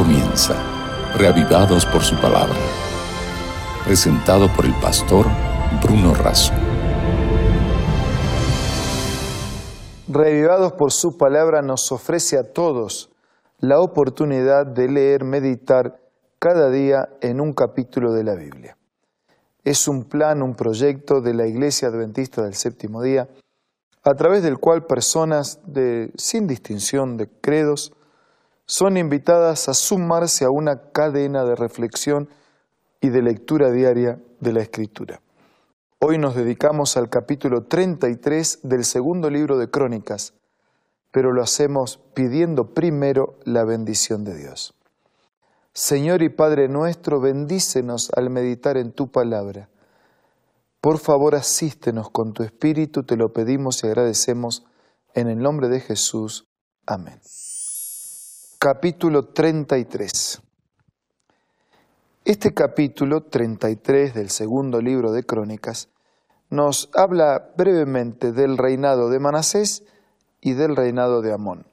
comienza, reavivados por su palabra. Presentado por el pastor Bruno Razo. Reavivados por su palabra nos ofrece a todos la oportunidad de leer, meditar cada día en un capítulo de la Biblia. Es un plan, un proyecto de la Iglesia Adventista del Séptimo Día, a través del cual personas de, sin distinción de credos son invitadas a sumarse a una cadena de reflexión y de lectura diaria de la Escritura. Hoy nos dedicamos al capítulo 33 del segundo libro de Crónicas, pero lo hacemos pidiendo primero la bendición de Dios. Señor y Padre nuestro, bendícenos al meditar en tu palabra. Por favor, asístenos con tu Espíritu, te lo pedimos y agradecemos en el nombre de Jesús. Amén. Capítulo 33. Este capítulo 33 del segundo libro de Crónicas nos habla brevemente del reinado de Manasés y del reinado de Amón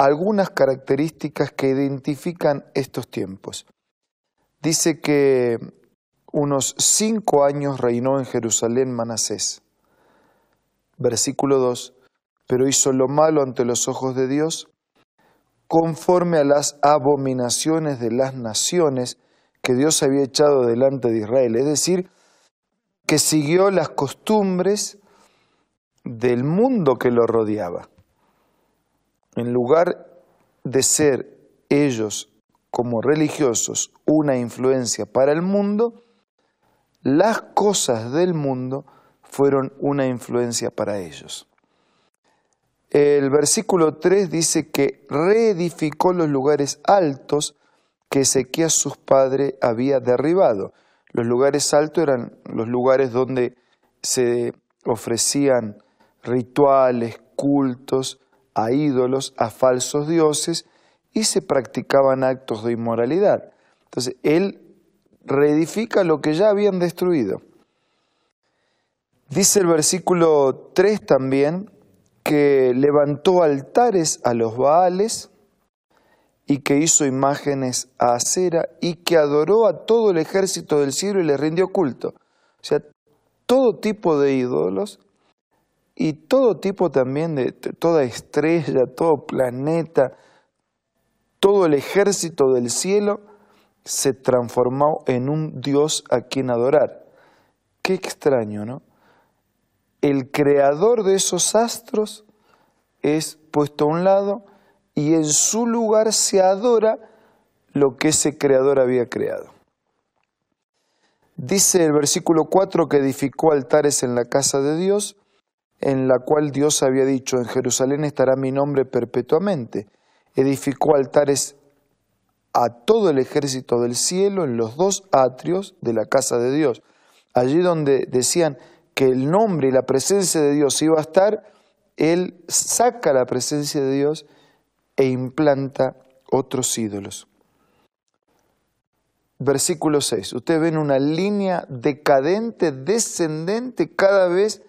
algunas características que identifican estos tiempos. Dice que unos cinco años reinó en Jerusalén Manasés. Versículo 2. Pero hizo lo malo ante los ojos de Dios, conforme a las abominaciones de las naciones que Dios había echado delante de Israel. Es decir, que siguió las costumbres del mundo que lo rodeaba en lugar de ser ellos como religiosos una influencia para el mundo, las cosas del mundo fueron una influencia para ellos. El versículo 3 dice que reedificó los lugares altos que Ezequías sus padres había derribado. Los lugares altos eran los lugares donde se ofrecían rituales, cultos, a ídolos, a falsos dioses y se practicaban actos de inmoralidad. Entonces, él reedifica lo que ya habían destruido. Dice el versículo 3 también que levantó altares a los Baales y que hizo imágenes a acera y que adoró a todo el ejército del cielo y le rindió culto. O sea, todo tipo de ídolos y todo tipo también de toda estrella, todo planeta, todo el ejército del cielo se transformó en un Dios a quien adorar. Qué extraño, ¿no? El creador de esos astros es puesto a un lado y en su lugar se adora lo que ese creador había creado. Dice el versículo 4 que edificó altares en la casa de Dios en la cual Dios había dicho, en Jerusalén estará mi nombre perpetuamente. Edificó altares a todo el ejército del cielo en los dos atrios de la casa de Dios. Allí donde decían que el nombre y la presencia de Dios iba a estar, Él saca la presencia de Dios e implanta otros ídolos. Versículo 6. Ustedes ven una línea decadente, descendente cada vez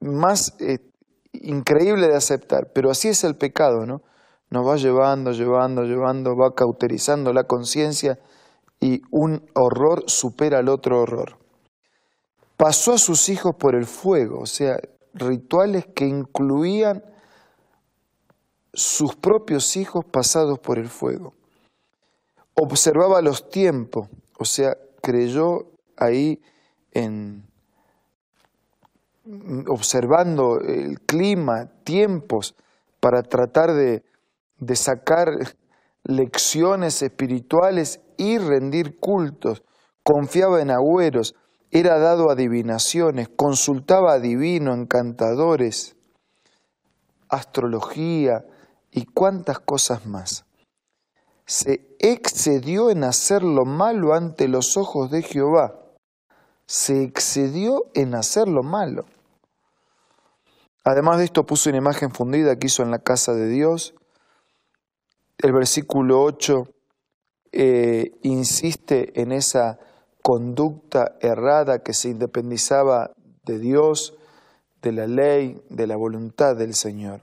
más eh, increíble de aceptar, pero así es el pecado, ¿no? Nos va llevando, llevando, llevando, va cauterizando la conciencia y un horror supera al otro horror. Pasó a sus hijos por el fuego, o sea, rituales que incluían sus propios hijos pasados por el fuego. Observaba los tiempos, o sea, creyó ahí en, observando el clima, tiempos, para tratar de, de sacar lecciones espirituales y rendir cultos. Confiaba en agüeros, era dado adivinaciones, consultaba a divino, encantadores, astrología y cuantas cosas más. Se excedió en hacer lo malo ante los ojos de Jehová. Se excedió en hacer lo malo. Además de esto puso una imagen fundida que hizo en la casa de Dios. El versículo 8 eh, insiste en esa conducta errada que se independizaba de Dios, de la ley, de la voluntad del Señor.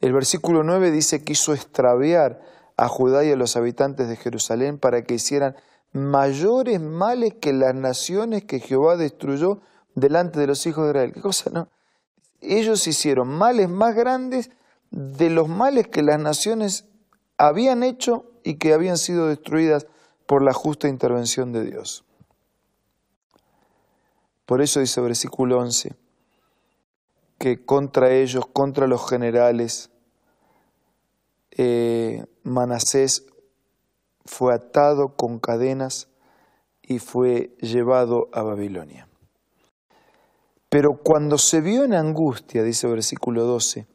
El versículo 9 dice que hizo extraviar a Judá y a los habitantes de Jerusalén para que hicieran mayores males que las naciones que Jehová destruyó delante de los hijos de Israel. ¿Qué cosa no? Ellos hicieron males más grandes de los males que las naciones habían hecho y que habían sido destruidas por la justa intervención de Dios. Por eso dice versículo 11, que contra ellos, contra los generales, eh, Manasés fue atado con cadenas y fue llevado a Babilonia. Pero cuando se vio en angustia, dice versículo 12,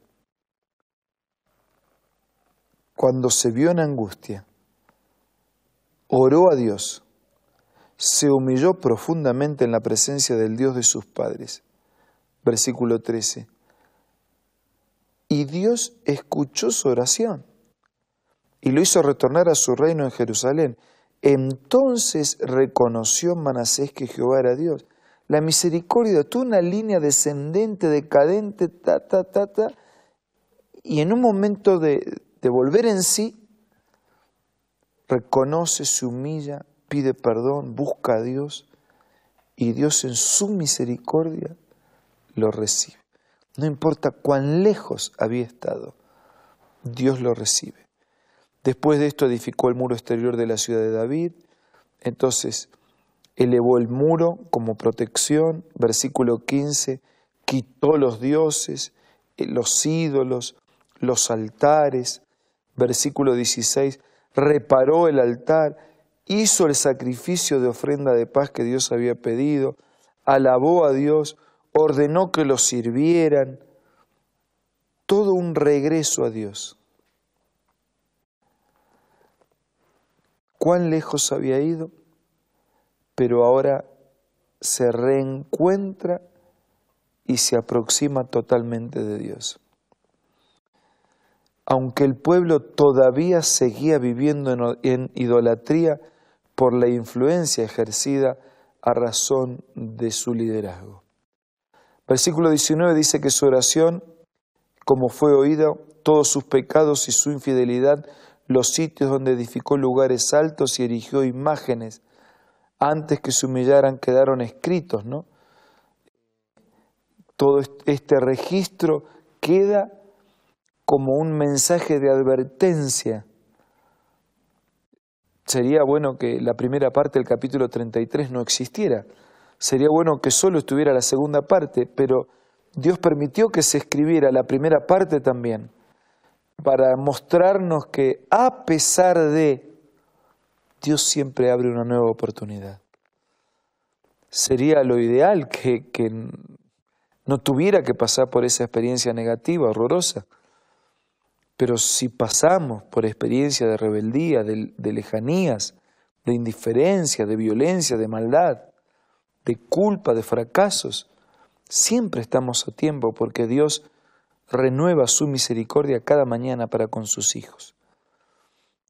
cuando se vio en angustia, oró a Dios, se humilló profundamente en la presencia del Dios de sus padres. Versículo 13. Y Dios escuchó su oración y lo hizo retornar a su reino en Jerusalén. Entonces reconoció Manasés que Jehová era Dios. La misericordia tuvo una línea descendente, decadente, ta, ta, ta, ta, y en un momento de, de volver en sí, reconoce, se humilla, pide perdón, busca a Dios y Dios en su misericordia lo recibe. No importa cuán lejos había estado, Dios lo recibe. Después de esto edificó el muro exterior de la ciudad de David, entonces elevó el muro como protección, versículo 15, quitó los dioses, eh, los ídolos, los altares, versículo 16, reparó el altar, hizo el sacrificio de ofrenda de paz que Dios había pedido, alabó a Dios, ordenó que lo sirvieran, todo un regreso a Dios. Cuán lejos había ido, pero ahora se reencuentra y se aproxima totalmente de Dios aunque el pueblo todavía seguía viviendo en, idolatría por la influencia ejercida a razón de su liderazgo. Versículo 19 dice que su oración, como fue oída, todos sus pecados y su infidelidad, los sitios donde edificó lugares altos y erigió imágenes, antes que se humillaran quedaron escritos, ¿no? Todo este registro queda como un mensaje de advertencia. Sería bueno que la primera parte del capítulo 33 no existiera. Sería bueno que solo estuviera la segunda parte, pero Dios permitió que se escribiera la primera parte también, para mostrarnos que a pesar de, Dios siempre abre una nueva oportunidad. Sería lo ideal que, que no tuviera que pasar por esa experiencia negativa, horrorosa. Pero si pasamos por experiencia de rebeldía, de, lejanías, de indiferencia, de violencia, de maldad, de culpa, de fracasos, siempre estamos a tiempo porque Dios renueva su misericordia cada mañana para con sus hijos.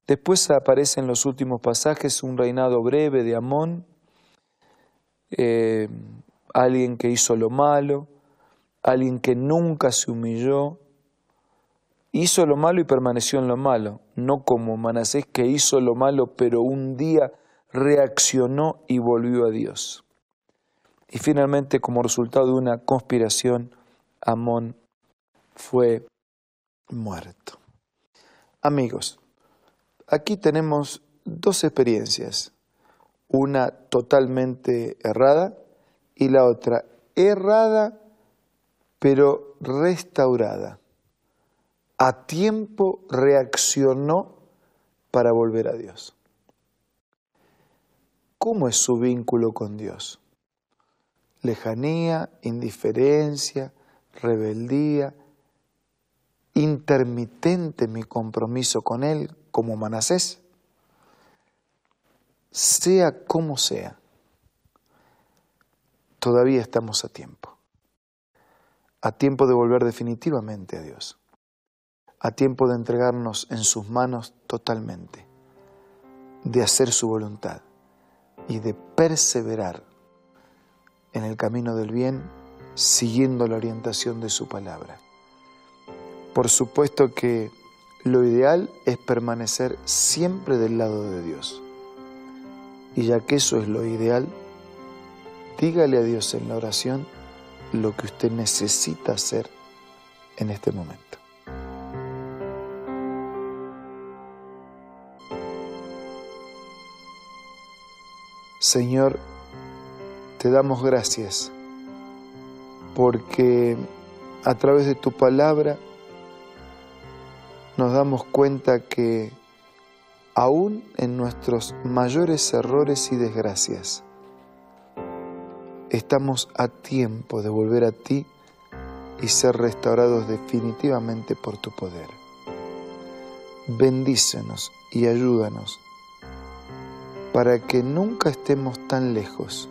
Después aparece en los últimos pasajes un reinado breve de Amón, eh, alguien que hizo lo malo, alguien que nunca se humilló, hizo lo malo y permaneció en lo malo, no como Manasés que hizo lo malo pero un día reaccionó y volvió a Dios. Y finalmente, como resultado de una conspiración, Amón fue muerto. Amigos, aquí tenemos dos experiencias, una totalmente errada y la otra errada pero restaurada a tiempo reaccionó para volver a Dios. ¿Cómo es su vínculo con Dios? Lejanía, indiferencia, rebeldía, intermitente mi compromiso con Él como Manasés. Sea como sea, todavía estamos a tiempo, a tiempo de volver definitivamente a Dios a tiempo de entregarnos en sus manos totalmente, de hacer su voluntad y de perseverar en el camino del bien siguiendo la orientación de su palabra. Por supuesto que lo ideal es permanecer siempre del lado de Dios. Y ya que eso es lo ideal, dígale a Dios en la oración lo que usted necesita hacer en este momento. Señor, te damos gracias porque a través de tu palabra nos damos cuenta que aún en nuestros mayores errores y desgracias, estamos a tiempo de volver a ti y ser restaurados definitivamente por tu poder. Bendícenos y ayúdanos para que nunca estemos tan lejos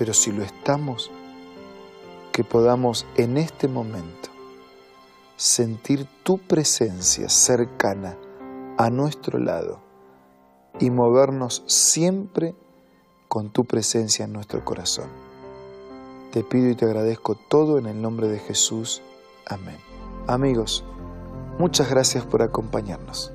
pero si lo estamos, que podamos en este momento sentir tu presencia cercana a nuestro lado y movernos siempre con tu presencia en nuestro corazón. Te pido y te agradezco todo en el nombre de Jesús. Amén. Amigos, muchas gracias por acompañarnos.